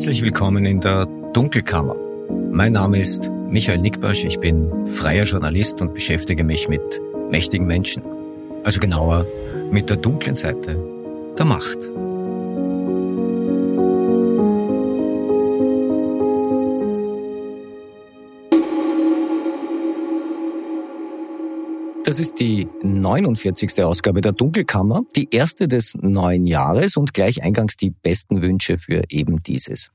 Herzlich willkommen in der Dunkelkammer. Mein Name ist Michael Nickbasch, ich bin freier Journalist und beschäftige mich mit mächtigen Menschen. Also genauer mit der dunklen Seite der Macht. Das ist die 49. Ausgabe der Dunkelkammer, die erste des neuen Jahres und gleich eingangs die besten Wünsche für eben dieses.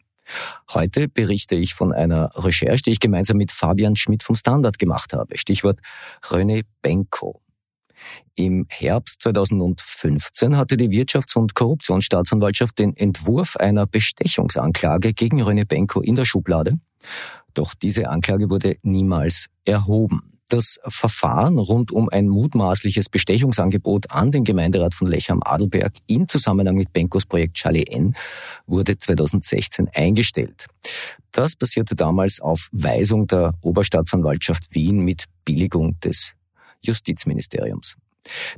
Heute berichte ich von einer Recherche, die ich gemeinsam mit Fabian Schmidt vom Standard gemacht habe. Stichwort René Benko. Im Herbst 2015 hatte die Wirtschafts- und Korruptionsstaatsanwaltschaft den Entwurf einer Bestechungsanklage gegen René Benko in der Schublade. Doch diese Anklage wurde niemals erhoben. Das Verfahren rund um ein mutmaßliches Bestechungsangebot an den Gemeinderat von Lech am Adelberg in Zusammenhang mit Benkos Projekt Charlie N wurde 2016 eingestellt. Das passierte damals auf Weisung der Oberstaatsanwaltschaft Wien mit Billigung des Justizministeriums.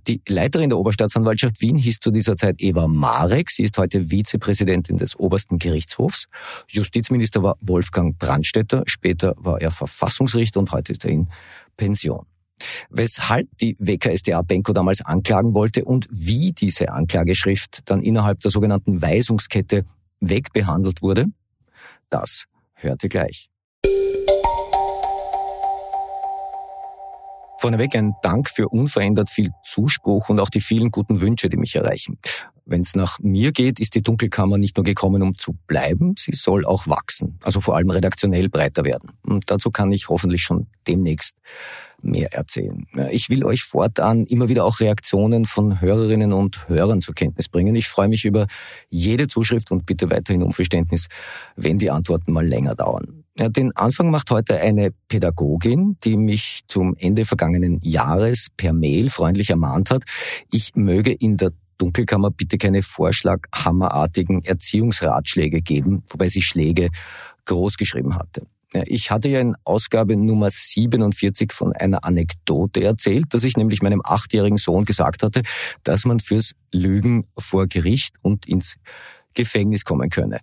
Die Leiterin der Oberstaatsanwaltschaft Wien hieß zu dieser Zeit Eva Marek. Sie ist heute Vizepräsidentin des obersten Gerichtshofs. Justizminister war Wolfgang Brandstetter. Später war er Verfassungsrichter und heute ist er in Pension. Weshalb die WKSDA Benko damals anklagen wollte und wie diese Anklageschrift dann innerhalb der sogenannten Weisungskette wegbehandelt wurde, das hörte gleich. Vorneweg ein Dank für unverändert viel Zuspruch und auch die vielen guten Wünsche, die mich erreichen. Wenn es nach mir geht, ist die Dunkelkammer nicht nur gekommen, um zu bleiben, sie soll auch wachsen, also vor allem redaktionell breiter werden. Und dazu kann ich hoffentlich schon demnächst mehr erzählen. Ich will euch fortan immer wieder auch Reaktionen von Hörerinnen und Hörern zur Kenntnis bringen. Ich freue mich über jede Zuschrift und bitte weiterhin um Verständnis, wenn die Antworten mal länger dauern. Den Anfang macht heute eine Pädagogin, die mich zum Ende vergangenen Jahres per Mail freundlich ermahnt hat, ich möge in der Dunkelkammer bitte keine vorschlaghammerartigen Erziehungsratschläge geben, wobei sie Schläge groß geschrieben hatte. Ich hatte ja in Ausgabe Nummer 47 von einer Anekdote erzählt, dass ich nämlich meinem achtjährigen Sohn gesagt hatte, dass man fürs Lügen vor Gericht und ins Gefängnis kommen könne.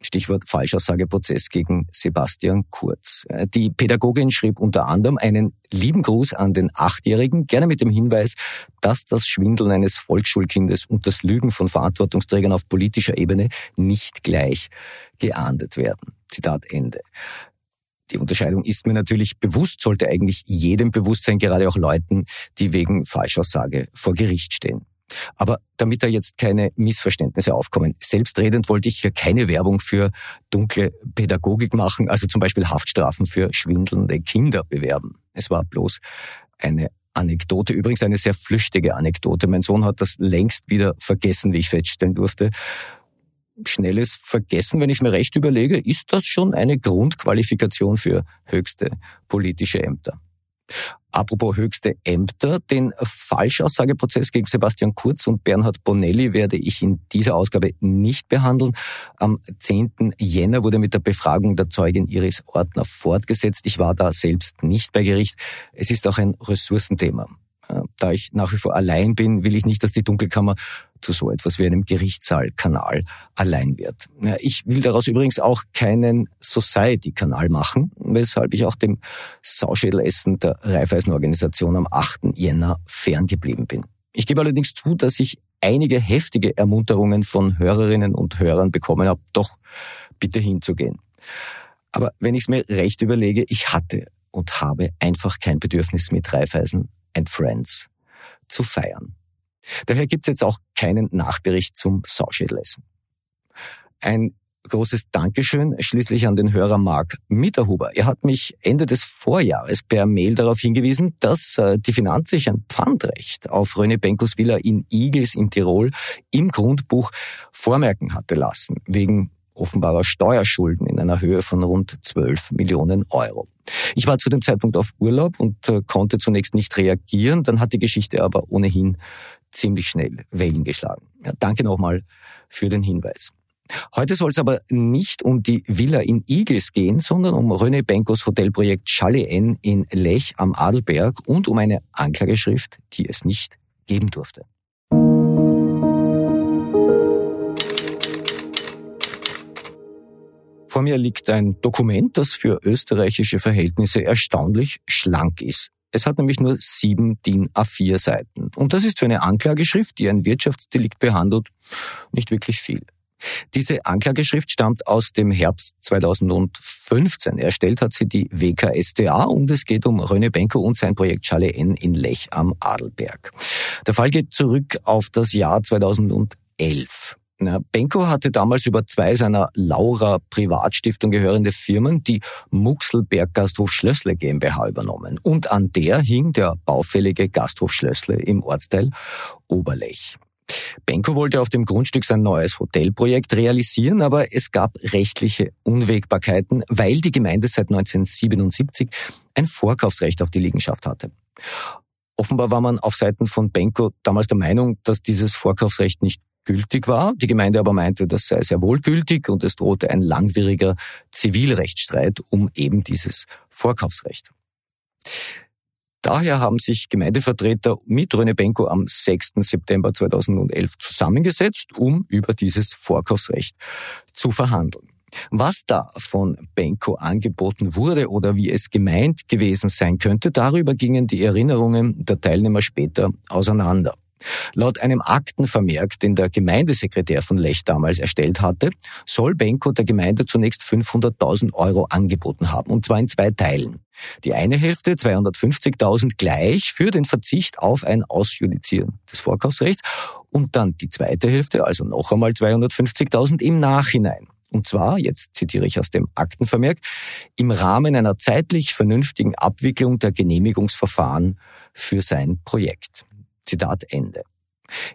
Stichwort Falschaussageprozess gegen Sebastian Kurz. Die Pädagogin schrieb unter anderem einen lieben Gruß an den Achtjährigen, gerne mit dem Hinweis, dass das Schwindeln eines Volksschulkindes und das Lügen von Verantwortungsträgern auf politischer Ebene nicht gleich geahndet werden. Zitat Ende. Die Unterscheidung ist mir natürlich bewusst, sollte eigentlich jedem bewusst sein, gerade auch Leuten, die wegen Falschaussage vor Gericht stehen. Aber damit da jetzt keine Missverständnisse aufkommen, selbstredend wollte ich hier keine Werbung für dunkle Pädagogik machen, also zum Beispiel Haftstrafen für schwindelnde Kinder bewerben. Es war bloß eine Anekdote, übrigens eine sehr flüchtige Anekdote. Mein Sohn hat das längst wieder vergessen, wie ich feststellen durfte schnelles Vergessen, wenn ich mir recht überlege, ist das schon eine Grundqualifikation für höchste politische Ämter. Apropos höchste Ämter, den Falschaussageprozess gegen Sebastian Kurz und Bernhard Bonelli werde ich in dieser Ausgabe nicht behandeln. Am 10. Jänner wurde mit der Befragung der Zeugin Iris Ortner fortgesetzt. Ich war da selbst nicht bei Gericht. Es ist auch ein Ressourcenthema. Da ich nach wie vor allein bin, will ich nicht, dass die Dunkelkammer zu so etwas wie einem Gerichtssaalkanal allein wird. Ich will daraus übrigens auch keinen Society-Kanal machen, weshalb ich auch dem Sauschädelessen der Raiffeisenorganisation am 8. Jänner ferngeblieben bin. Ich gebe allerdings zu, dass ich einige heftige Ermunterungen von Hörerinnen und Hörern bekommen habe, doch bitte hinzugehen. Aber wenn ich es mir recht überlege, ich hatte und habe einfach kein Bedürfnis mit Raiffeisen and Friends zu feiern. Daher gibt es jetzt auch keinen Nachbericht zum Sauschädelessen. Ein großes Dankeschön schließlich an den Hörer Mark Mitterhuber. Er hat mich Ende des Vorjahres per Mail darauf hingewiesen, dass äh, die Finanz sich ein Pfandrecht auf Röne Benkos Villa in Igels in Tirol im Grundbuch vormerken hatte lassen, wegen offenbarer Steuerschulden in einer Höhe von rund 12 Millionen Euro. Ich war zu dem Zeitpunkt auf Urlaub und äh, konnte zunächst nicht reagieren, dann hat die Geschichte aber ohnehin ziemlich schnell Wellen geschlagen. Ja, danke nochmal für den Hinweis. Heute soll es aber nicht um die Villa in Igels gehen, sondern um René Benkos Hotelprojekt Chalet N in Lech am Adelberg und um eine Anklageschrift, die es nicht geben durfte. Vor mir liegt ein Dokument, das für österreichische Verhältnisse erstaunlich schlank ist. Es hat nämlich nur sieben DIN A4 Seiten. Und das ist für eine Anklageschrift, die ein Wirtschaftsdelikt behandelt, nicht wirklich viel. Diese Anklageschrift stammt aus dem Herbst 2015. Erstellt hat sie die WKSDA und es geht um René Benko und sein Projekt Charlie N in Lech am Adelberg. Der Fall geht zurück auf das Jahr 2011. Na, Benko hatte damals über zwei seiner Laura Privatstiftung gehörende Firmen die Muxelberg Gasthof Schlössle GmbH übernommen. Und an der hing der baufällige Gasthof Schlössle im Ortsteil Oberlech. Benko wollte auf dem Grundstück sein neues Hotelprojekt realisieren, aber es gab rechtliche Unwägbarkeiten, weil die Gemeinde seit 1977 ein Vorkaufsrecht auf die Liegenschaft hatte. Offenbar war man auf Seiten von Benko damals der Meinung, dass dieses Vorkaufsrecht nicht gültig war. Die Gemeinde aber meinte, das sei sehr wohl gültig und es drohte ein langwieriger Zivilrechtsstreit um eben dieses Vorkaufsrecht. Daher haben sich Gemeindevertreter mit Röne Benko am 6. September 2011 zusammengesetzt, um über dieses Vorkaufsrecht zu verhandeln. Was da von Benko angeboten wurde oder wie es gemeint gewesen sein könnte, darüber gingen die Erinnerungen der Teilnehmer später auseinander. Laut einem Aktenvermerk, den der Gemeindesekretär von Lech damals erstellt hatte, soll Benko der Gemeinde zunächst 500.000 Euro angeboten haben, und zwar in zwei Teilen. Die eine Hälfte, 250.000 gleich, für den Verzicht auf ein Ausjudizieren des Vorkaufsrechts und dann die zweite Hälfte, also noch einmal 250.000 im Nachhinein. Und zwar, jetzt zitiere ich aus dem Aktenvermerk, im Rahmen einer zeitlich vernünftigen Abwicklung der Genehmigungsverfahren für sein Projekt. Zitat Ende.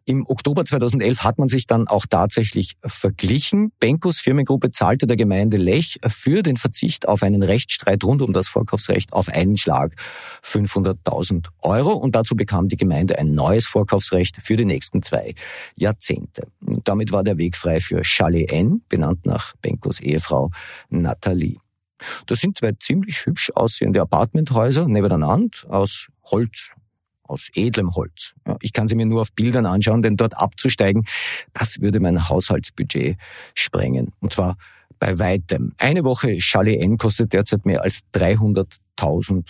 Im Oktober 2011 hat man sich dann auch tatsächlich verglichen. Benkos Firmengruppe zahlte der Gemeinde Lech für den Verzicht auf einen Rechtsstreit rund um das Vorkaufsrecht auf einen Schlag 500.000 Euro und dazu bekam die Gemeinde ein neues Vorkaufsrecht für die nächsten zwei Jahrzehnte. Damit war der Weg frei für Chalet N, benannt nach Benkos Ehefrau Nathalie. Das sind zwei ziemlich hübsch aussehende Apartmenthäuser nebeneinander aus Holz aus edlem Holz. Ja, ich kann sie mir nur auf Bildern anschauen, denn dort abzusteigen, das würde mein Haushaltsbudget sprengen. Und zwar bei weitem. Eine Woche Chalet N kostet derzeit mehr als 300.000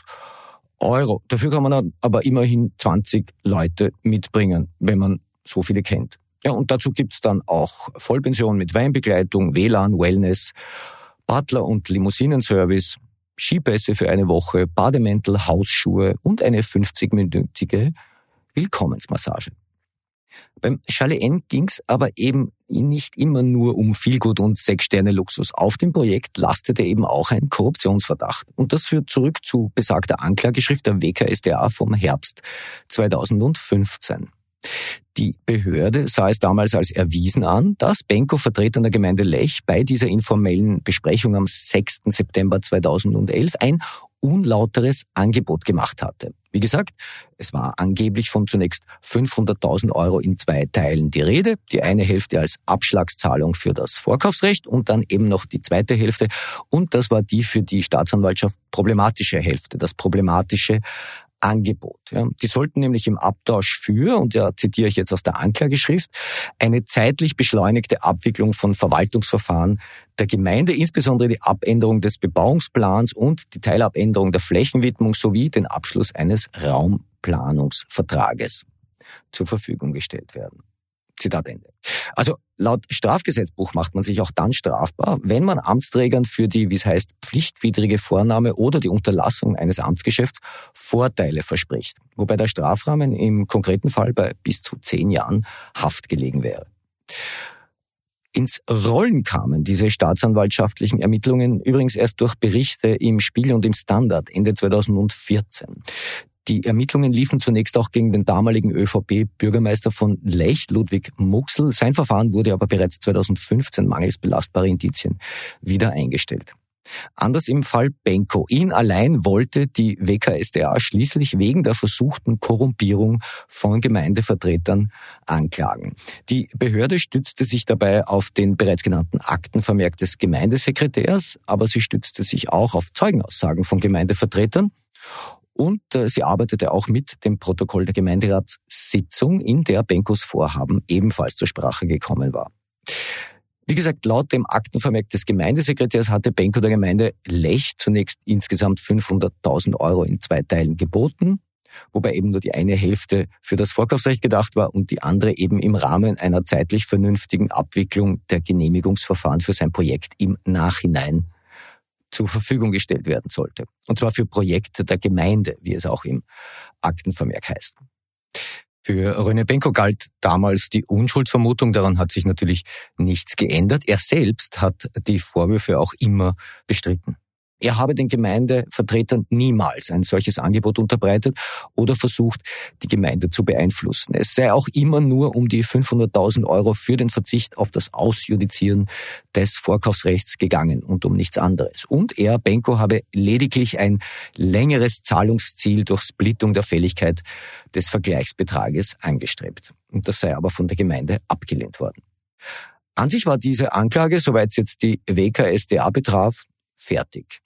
Euro. Dafür kann man aber immerhin 20 Leute mitbringen, wenn man so viele kennt. Ja, und dazu gibt's dann auch Vollpension mit Weinbegleitung, WLAN, Wellness, Butler und Limousinenservice, Skipässe für eine Woche, Bademäntel, Hausschuhe und eine 50-minütige Willkommensmassage. Beim Chalet N ging's aber eben nicht immer nur um Vielgut und Sechs-Sterne-Luxus. Auf dem Projekt lastete eben auch ein Korruptionsverdacht. Und das führt zurück zu besagter Anklageschrift der WKSDA vom Herbst 2015. Die Behörde sah es damals als erwiesen an, dass Benko Vertreter der Gemeinde Lech bei dieser informellen Besprechung am 6. September 2011 ein unlauteres Angebot gemacht hatte. Wie gesagt, es war angeblich von zunächst 500.000 Euro in zwei Teilen die Rede. Die eine Hälfte als Abschlagszahlung für das Vorkaufsrecht und dann eben noch die zweite Hälfte. Und das war die für die Staatsanwaltschaft problematische Hälfte, das problematische Angebot. Ja. Die sollten nämlich im Abtausch für, und da zitiere ich jetzt aus der Anklageschrift, eine zeitlich beschleunigte Abwicklung von Verwaltungsverfahren der Gemeinde, insbesondere die Abänderung des Bebauungsplans und die Teilabänderung der Flächenwidmung sowie den Abschluss eines Raumplanungsvertrages zur Verfügung gestellt werden. Zitat Ende. Also laut Strafgesetzbuch macht man sich auch dann strafbar, wenn man Amtsträgern für die, wie es heißt, pflichtwidrige Vornahme oder die Unterlassung eines Amtsgeschäfts Vorteile verspricht, wobei der Strafrahmen im konkreten Fall bei bis zu zehn Jahren Haft gelegen wäre. Ins Rollen kamen diese staatsanwaltschaftlichen Ermittlungen übrigens erst durch Berichte im Spiegel und im Standard Ende 2014. Die Ermittlungen liefen zunächst auch gegen den damaligen ÖVP-Bürgermeister von Lech, Ludwig Muxel. Sein Verfahren wurde aber bereits 2015 mangels belastbarer Indizien wieder eingestellt. Anders im Fall Benko. Ihn allein wollte die WKSDA schließlich wegen der versuchten Korrumpierung von Gemeindevertretern anklagen. Die Behörde stützte sich dabei auf den bereits genannten Aktenvermerk des Gemeindesekretärs, aber sie stützte sich auch auf Zeugenaussagen von Gemeindevertretern und äh, sie arbeitete auch mit dem Protokoll der Gemeinderatssitzung, in der Benkos Vorhaben ebenfalls zur Sprache gekommen war. Wie gesagt, laut dem Aktenvermerk des Gemeindesekretärs hatte Benko der Gemeinde Lech zunächst insgesamt 500.000 Euro in zwei Teilen geboten, wobei eben nur die eine Hälfte für das Vorkaufsrecht gedacht war und die andere eben im Rahmen einer zeitlich vernünftigen Abwicklung der Genehmigungsverfahren für sein Projekt im Nachhinein zur Verfügung gestellt werden sollte. Und zwar für Projekte der Gemeinde, wie es auch im Aktenvermerk heißt. Für René Benko galt damals die Unschuldsvermutung, daran hat sich natürlich nichts geändert. Er selbst hat die Vorwürfe auch immer bestritten. Er habe den Gemeindevertretern niemals ein solches Angebot unterbreitet oder versucht, die Gemeinde zu beeinflussen. Es sei auch immer nur um die 500.000 Euro für den Verzicht auf das Ausjudizieren des Vorkaufsrechts gegangen und um nichts anderes. Und er, Benko, habe lediglich ein längeres Zahlungsziel durch Splittung der Fälligkeit des Vergleichsbetrages angestrebt. Und das sei aber von der Gemeinde abgelehnt worden. An sich war diese Anklage, soweit es jetzt die WKSDA betraf, fertig.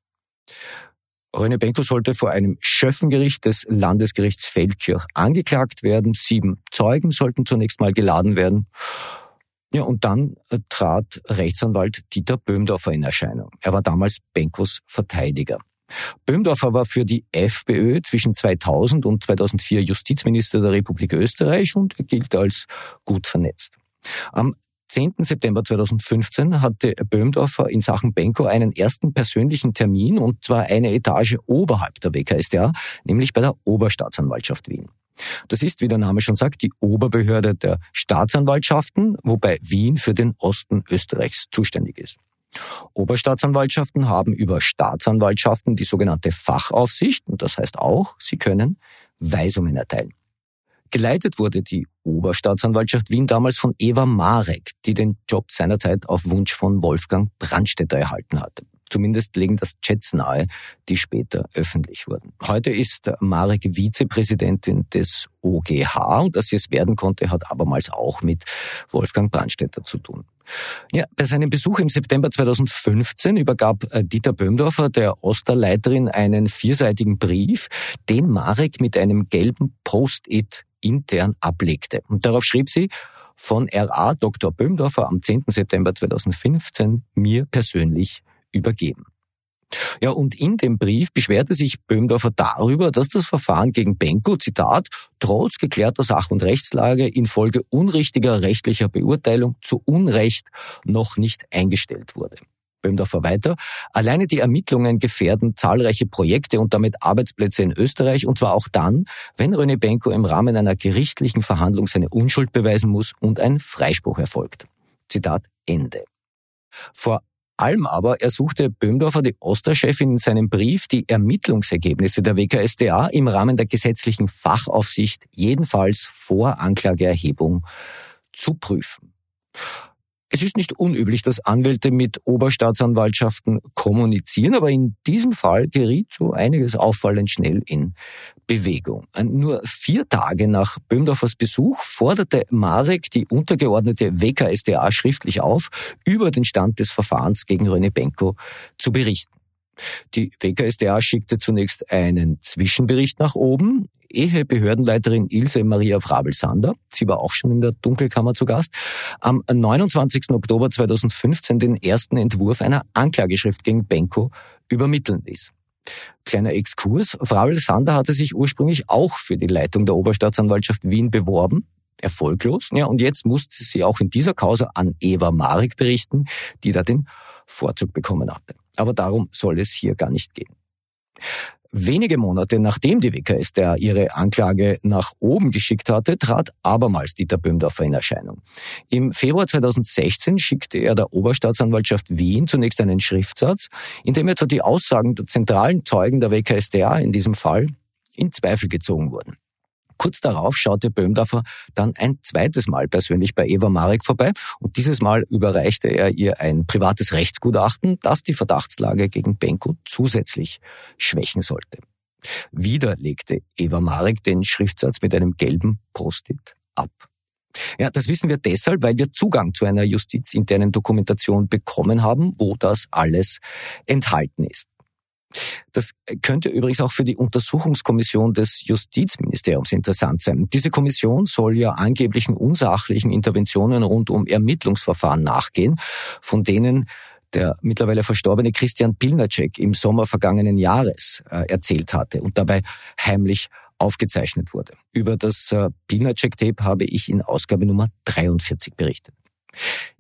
René Benko sollte vor einem Schöffengericht des Landesgerichts Feldkirch angeklagt werden. Sieben Zeugen sollten zunächst mal geladen werden. Ja, und dann äh, trat Rechtsanwalt Dieter Böhmdorfer in Erscheinung. Er war damals Benkos Verteidiger. Böhmdorfer war für die FPÖ zwischen 2000 und 2004 Justizminister der Republik Österreich und gilt als gut vernetzt. Am 10. September 2015 hatte Böhmdorfer in Sachen Benko einen ersten persönlichen Termin und zwar eine Etage oberhalb der WKStA, nämlich bei der Oberstaatsanwaltschaft Wien. Das ist, wie der Name schon sagt, die Oberbehörde der Staatsanwaltschaften, wobei Wien für den Osten Österreichs zuständig ist. Oberstaatsanwaltschaften haben über Staatsanwaltschaften die sogenannte Fachaufsicht und das heißt auch, sie können Weisungen erteilen. Geleitet wurde die Oberstaatsanwaltschaft Wien damals von Eva Marek, die den Job seinerzeit auf Wunsch von Wolfgang Brandstetter erhalten hatte. Zumindest legen das Chats nahe, die später öffentlich wurden. Heute ist Marek Vizepräsidentin des OGH und dass sie es werden konnte, hat abermals auch mit Wolfgang Brandstetter zu tun. Ja, bei seinem Besuch im September 2015 übergab äh, Dieter Böhmdorfer der Osterleiterin einen vierseitigen Brief, den Marek mit einem gelben Post-it intern ablegte. Und darauf schrieb sie, von RA Dr. Böhmdorfer am 10. September 2015 mir persönlich übergeben. Ja, und in dem Brief beschwerte sich Böhmdorfer darüber, dass das Verfahren gegen Benko, Zitat, trotz geklärter Sach- und Rechtslage infolge unrichtiger rechtlicher Beurteilung zu Unrecht noch nicht eingestellt wurde. Böhmdorfer weiter. Alleine die Ermittlungen gefährden zahlreiche Projekte und damit Arbeitsplätze in Österreich und zwar auch dann, wenn René Benko im Rahmen einer gerichtlichen Verhandlung seine Unschuld beweisen muss und ein Freispruch erfolgt. Zitat Ende. Vor allem aber ersuchte Böhmdorfer die Osterchefin in seinem Brief, die Ermittlungsergebnisse der WKSDA im Rahmen der gesetzlichen Fachaufsicht jedenfalls vor Anklageerhebung zu prüfen. Es ist nicht unüblich, dass Anwälte mit Oberstaatsanwaltschaften kommunizieren, aber in diesem Fall geriet so einiges auffallend schnell in Bewegung. Nur vier Tage nach Böhmdorfers Besuch forderte Marek die untergeordnete WKSDA schriftlich auf, über den Stand des Verfahrens gegen René Benko zu berichten. Die WKSDA schickte zunächst einen Zwischenbericht nach oben, ehe Behördenleiterin Ilse Maria Frabel-Sander, sie war auch schon in der Dunkelkammer zu Gast, am 29. Oktober 2015 den ersten Entwurf einer Anklageschrift gegen Benko übermitteln ließ. Kleiner Exkurs. Frabel-Sander hatte sich ursprünglich auch für die Leitung der Oberstaatsanwaltschaft Wien beworben, erfolglos. Ja, und jetzt musste sie auch in dieser Causa an Eva Marek berichten, die da den Vorzug bekommen hatte. Aber darum soll es hier gar nicht gehen. Wenige Monate nachdem die WKStA ihre Anklage nach oben geschickt hatte, trat abermals Dieter Böhmdorfer in Erscheinung. Im Februar 2016 schickte er der Oberstaatsanwaltschaft Wien zunächst einen Schriftsatz, in dem etwa die Aussagen der zentralen Zeugen der WKStA in diesem Fall in Zweifel gezogen wurden. Kurz darauf schaute Böhmdorfer dann ein zweites Mal persönlich bei Eva Marek vorbei und dieses Mal überreichte er ihr ein privates Rechtsgutachten, das die Verdachtslage gegen Benko zusätzlich schwächen sollte. Wieder legte Eva Marek den Schriftsatz mit einem gelben Post-it ab. Ja, das wissen wir deshalb, weil wir Zugang zu einer justizinternen Dokumentation bekommen haben, wo das alles enthalten ist. Das könnte übrigens auch für die Untersuchungskommission des Justizministeriums interessant sein. Diese Kommission soll ja angeblichen unsachlichen Interventionen rund um Ermittlungsverfahren nachgehen, von denen der mittlerweile verstorbene Christian Pilnacek im Sommer vergangenen Jahres äh, erzählt hatte und dabei heimlich aufgezeichnet wurde. Über das äh, Pilnacek-Tape habe ich in Ausgabe Nummer 43 berichtet.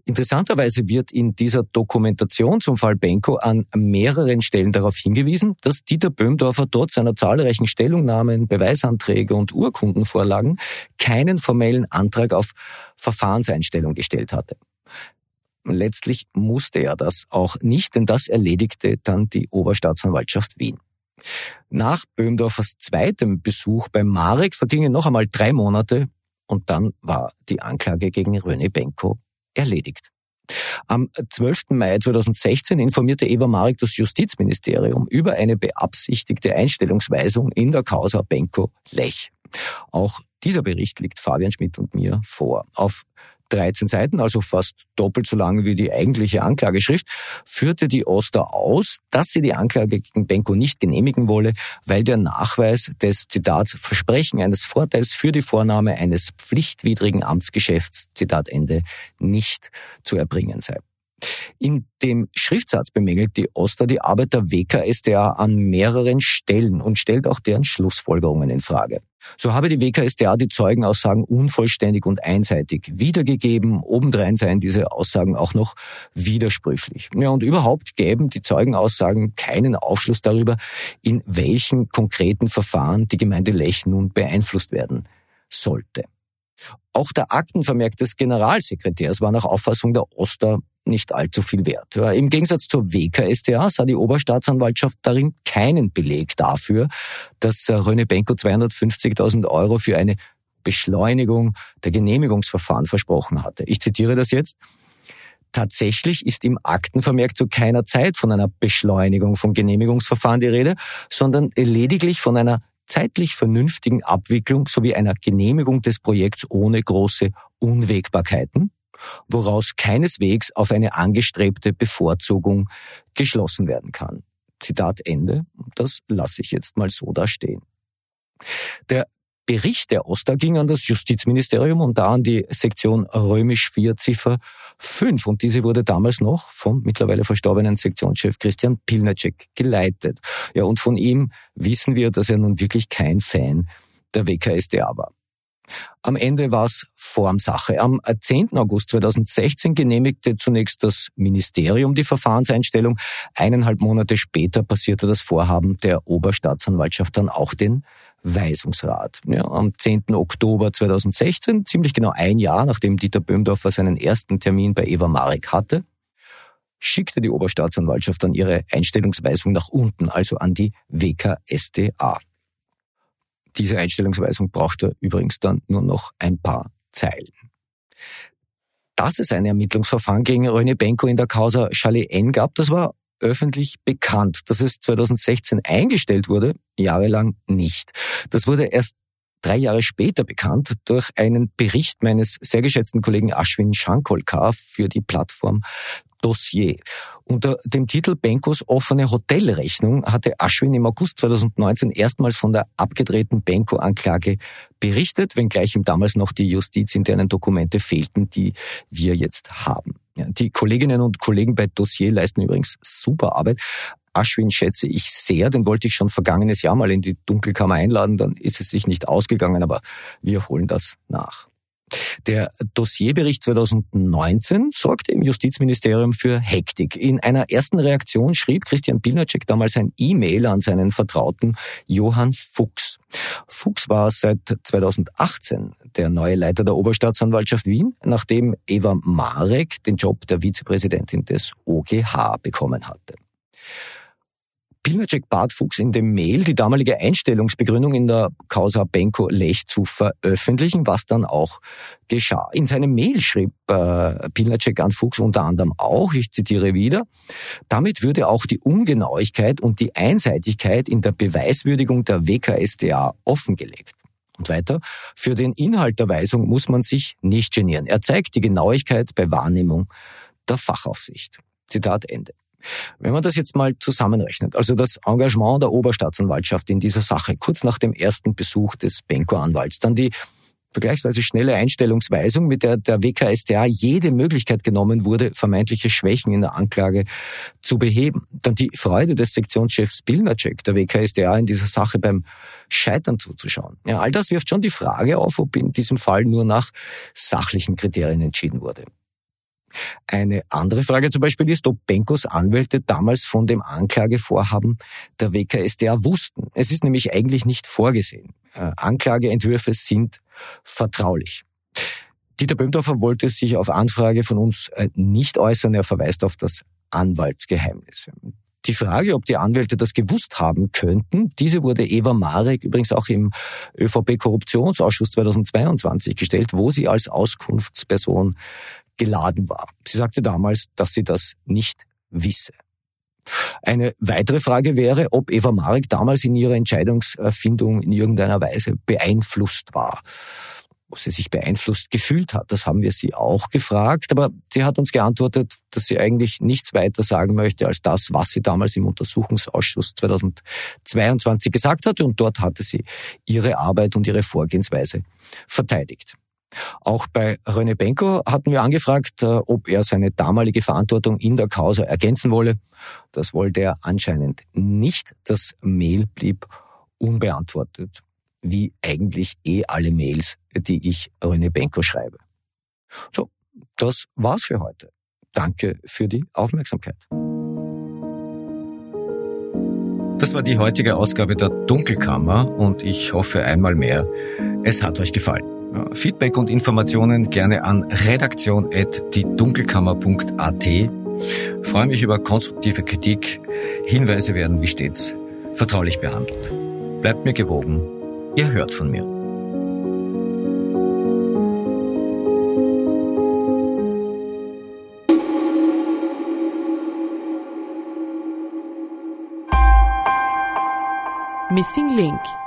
Interessanterweise wird in dieser Dokumentation zum Fall Benko an mehreren Stellen darauf hingewiesen, dass Dieter Böhmdorfer dort seiner zahlreichen Stellungnahmen, Beweisanträge und Urkundenvorlagen keinen formellen Antrag auf Verfahrenseinstellung gestellt hatte. Letztlich musste er das auch nicht, denn das erledigte dann die Oberstaatsanwaltschaft Wien. Nach Böhmdorfers zweitem Besuch beim Marek vergingen noch einmal drei Monate und dann war die Anklage gegen Röne Benko erledigt. Am 12. Mai 2016 informierte Eva Marek das Justizministerium über eine beabsichtigte Einstellungsweisung in der Causa Benko Lech. Auch dieser Bericht liegt Fabian Schmidt und mir vor. Auf 13 Seiten, also fast doppelt so lang wie die eigentliche Anklageschrift, führte die Oster aus, dass sie die Anklage gegen Benko nicht genehmigen wolle, weil der Nachweis des Zitat Versprechen eines Vorteils für die Vornahme eines pflichtwidrigen Amtsgeschäfts Zitat Ende nicht zu erbringen sei. In dem Schriftsatz bemängelt die Oster die Arbeit der WKSDA an mehreren Stellen und stellt auch deren Schlussfolgerungen in Frage. So habe die WKSDA die Zeugenaussagen unvollständig und einseitig wiedergegeben. Obendrein seien diese Aussagen auch noch widersprüchlich. Ja, und überhaupt gäben die Zeugenaussagen keinen Aufschluss darüber, in welchen konkreten Verfahren die Gemeinde Lech nun beeinflusst werden sollte. Auch der Aktenvermerk des Generalsekretärs war nach Auffassung der Oster nicht allzu viel wert. Im Gegensatz zur WKStA sah die Oberstaatsanwaltschaft darin keinen Beleg dafür, dass äh, Röne Benko 250.000 Euro für eine Beschleunigung der Genehmigungsverfahren versprochen hatte. Ich zitiere das jetzt. Tatsächlich ist im Aktenvermerk zu keiner Zeit von einer Beschleunigung von Genehmigungsverfahren die Rede, sondern lediglich von einer zeitlich vernünftigen Abwicklung sowie einer Genehmigung des Projekts ohne große Unwägbarkeiten woraus keineswegs auf eine angestrebte Bevorzugung geschlossen werden kann. Zitat Ende. Das lasse ich jetzt mal so da stehen. Der Bericht der OSTA ging an das Justizministerium und da an die Sektion römisch 4 Ziffer 5 und diese wurde damals noch vom mittlerweile verstorbenen Sektionschef Christian Pilnacek geleitet. Ja, und von ihm wissen wir, dass er nun wirklich kein Fan der WKSDA war. Am Ende war es Formsache. Am 10. August 2016 genehmigte zunächst das Ministerium die Verfahrenseinstellung. Eineinhalb Monate später passierte das Vorhaben der Oberstaatsanwaltschaft dann auch den Weisungsrat. Ja, am 10. Oktober 2016, ziemlich genau ein Jahr nachdem Dieter Böhmdorfer seinen ersten Termin bei Eva Marek hatte, schickte die Oberstaatsanwaltschaft dann ihre Einstellungsweisung nach unten, also an die WKSDA. Diese Einstellungsweisung brauchte übrigens dann nur noch ein paar Zeilen. Dass es ein Ermittlungsverfahren gegen René Benko in der Causa Charlie N gab, das war öffentlich bekannt. Dass es 2016 eingestellt wurde, jahrelang nicht. Das wurde erst drei Jahre später bekannt durch einen Bericht meines sehr geschätzten Kollegen Ashwin Shankolkar für die Plattform Dossier. Unter dem Titel Benkos offene Hotelrechnung hatte Aschwin im August 2019 erstmals von der abgedrehten Benko-Anklage berichtet, wenngleich ihm damals noch die justizinternen Dokumente fehlten, die wir jetzt haben. Die Kolleginnen und Kollegen bei Dossier leisten übrigens super Arbeit. Aschwin schätze ich sehr, den wollte ich schon vergangenes Jahr mal in die Dunkelkammer einladen, dann ist es sich nicht ausgegangen, aber wir holen das nach. Der Dossierbericht 2019 sorgte im Justizministerium für Hektik. In einer ersten Reaktion schrieb Christian Pilnacek damals ein E-Mail an seinen Vertrauten Johann Fuchs. Fuchs war seit 2018 der neue Leiter der Oberstaatsanwaltschaft Wien, nachdem Eva Marek den Job der Vizepräsidentin des OGH bekommen hatte. Pilnacek bat Fuchs in dem Mail, die damalige Einstellungsbegründung in der Causa Benko Lech zu veröffentlichen, was dann auch geschah. In seinem Mail schrieb äh, Pilnacek an Fuchs unter anderem auch, ich zitiere wieder, damit würde auch die Ungenauigkeit und die Einseitigkeit in der Beweiswürdigung der WKSDA offengelegt. Und weiter, für den Inhalt der Weisung muss man sich nicht genieren. Er zeigt die Genauigkeit bei Wahrnehmung der Fachaufsicht. Zitat Ende. Wenn man das jetzt mal zusammenrechnet, also das Engagement der Oberstaatsanwaltschaft in dieser Sache, kurz nach dem ersten Besuch des Benko-Anwalts, dann die vergleichsweise schnelle Einstellungsweisung, mit der der WKStA jede Möglichkeit genommen wurde, vermeintliche Schwächen in der Anklage zu beheben. Dann die Freude des Sektionschefs Bilnacek der WKStA in dieser Sache beim Scheitern zuzuschauen. Ja, all das wirft schon die Frage auf, ob in diesem Fall nur nach sachlichen Kriterien entschieden wurde. Eine andere Frage zum Beispiel ist, ob Benkos Anwälte damals von dem Anklagevorhaben der WKSDA wussten. Es ist nämlich eigentlich nicht vorgesehen. Äh, Anklageentwürfe sind vertraulich. Dieter Böhmdorfer wollte sich auf Anfrage von uns äh, nicht äußern. Er verweist auf das Anwaltsgeheimnis. Die Frage, ob die Anwälte das gewusst haben könnten, diese wurde Eva Marek übrigens auch im ÖVP-Korruptionsausschuss 2022 gestellt, wo sie als Auskunftsperson geladen war. Sie sagte damals, dass sie das nicht wisse. Eine weitere Frage wäre, ob Eva Marek damals in ihrer Entscheidungsfindung in irgendeiner Weise beeinflusst war. Ob sie sich beeinflusst gefühlt hat, das haben wir sie auch gefragt, aber sie hat uns geantwortet, dass sie eigentlich nichts weiter sagen möchte als das, was sie damals im Untersuchungsausschuss 2022 gesagt hatte und dort hatte sie ihre Arbeit und ihre Vorgehensweise verteidigt. Auch bei René Benko hatten wir angefragt, äh, ob er seine damalige Verantwortung in der Causa ergänzen wolle. Das wollte er anscheinend nicht. Das Mail blieb unbeantwortet, wie eigentlich eh alle Mails, die ich René Benko schreibe. So, das war's für heute. Danke für die Aufmerksamkeit. Das war die heutige Ausgabe der Dunkelkammer und ich hoffe einmal mehr, es hat euch gefallen. Feedback und Informationen gerne an redaktion.diedunkelkammer.at. Freue mich über konstruktive Kritik. Hinweise werden wie stets vertraulich behandelt. Bleibt mir gewogen. Ihr hört von mir. Missing Link